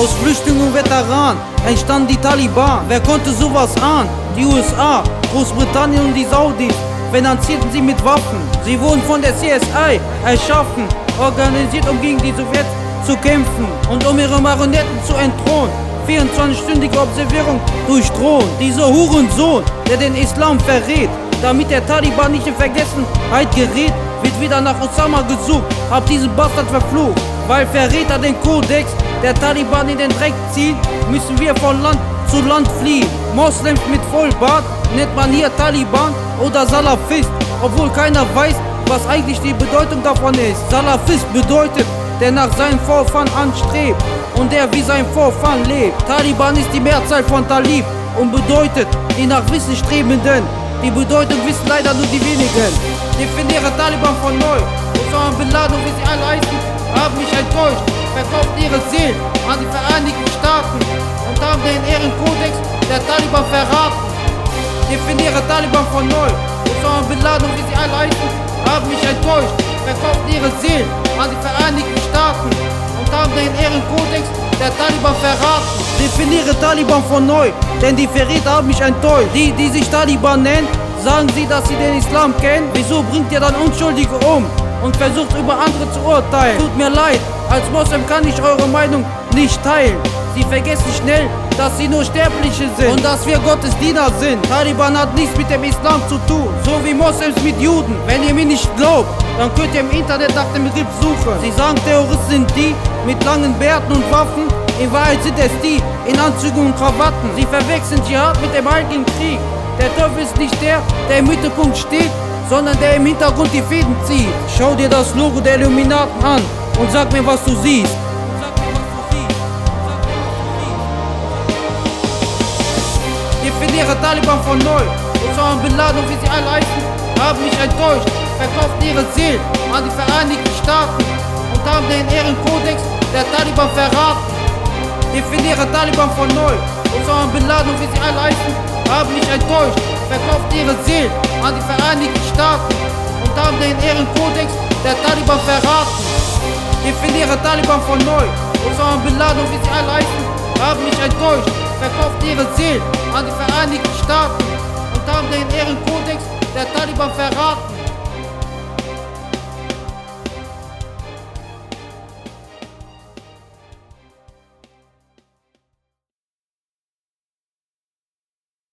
Aus Flüchtlingen und Veteranen entstanden die Taliban. Wer konnte sowas ahnen? Die USA, Großbritannien und die Saudis finanzierten sie mit Waffen. Sie wurden von der CSI erschaffen, organisiert, um gegen die Sowjets zu kämpfen und um ihre Marionetten zu entthronen. 24-stündige Observierung durch Drohnen. Dieser Hurensohn, der den Islam verrät, damit der Taliban nicht in Vergessenheit gerät, wird wieder nach Osama gesucht. Hab diesen Bastard verflucht, weil Verräter den Kodex der Taliban in den Dreck ziehen, müssen wir von Land zu Land fliehen. Moslems mit Vollbart nennt man hier Taliban oder Salafist, obwohl keiner weiß, was eigentlich die Bedeutung davon ist. Salafist bedeutet, der nach seinem Vorfahren anstrebt und der wie sein Vorfahren lebt. Taliban ist die Mehrzahl von Talib und bedeutet die nach Wissen Strebenden. Die Bedeutung wissen leider nur die wenigen. Definiere Taliban von neu. Osama Bin Laden wie sie alle heißen, haben mich enttäuscht. Verkauft ihre Seelen an die Vereinigten Staaten und haben den Ehrenkodex der Taliban verraten. Definiere Taliban von neu. Osama Bin Laden wie sie alle heißen, haben mich enttäuscht. Verkauft ihre Seelen an die Vereinigten Staaten und haben den Ehrenkodex der Taliban verraten. Definiere Taliban von neu, denn die Verräter haben mich enttäuscht. Die, die sich Taliban nennen, sagen sie, dass sie den Islam kennen. Wieso bringt ihr dann Unschuldige um und versucht über andere zu urteilen? Tut mir leid, als Moslem kann ich eure Meinung nicht teilen. Sie vergessen schnell, dass sie nur Sterbliche sind und dass wir Gottes Diener sind. Taliban hat nichts mit dem Islam zu tun, so wie Moslems mit Juden. Wenn ihr mir nicht glaubt, dann könnt ihr im Internet nach dem Begriff suchen. Sie sagen, Terroristen sind die mit langen Bärten und Waffen. In Wahrheit sind es die in Anzügen und Krawatten. Sie verwechseln Dschihad mit dem Heiligen Krieg. Der Teufel ist nicht der, der im Mittelpunkt steht, sondern der im Hintergrund die Fäden zieht. Schau dir das Logo der Illuminaten an und sag mir, was du siehst. Definiere Taliban von neu. Osama Bin Laden wie sie alle heißen, haben mich enttäuscht. Verkauft ihre Seelen an die Vereinigten Staaten und haben den Ehrenkodex der Taliban verraten. Definiere Taliban von neu. Osama Bin Laden wie sie alle heißen, haben mich enttäuscht. Verkauft ihre Seelen an die Vereinigten Staaten und haben den Ehrenkodex der Taliban verraten. Definiere Taliban von neu. Osama Bin und wie sie alle heißen, haben mich enttäuscht verkauft ihre Seelen an die Vereinigten Staaten und haben den Ehrenkodex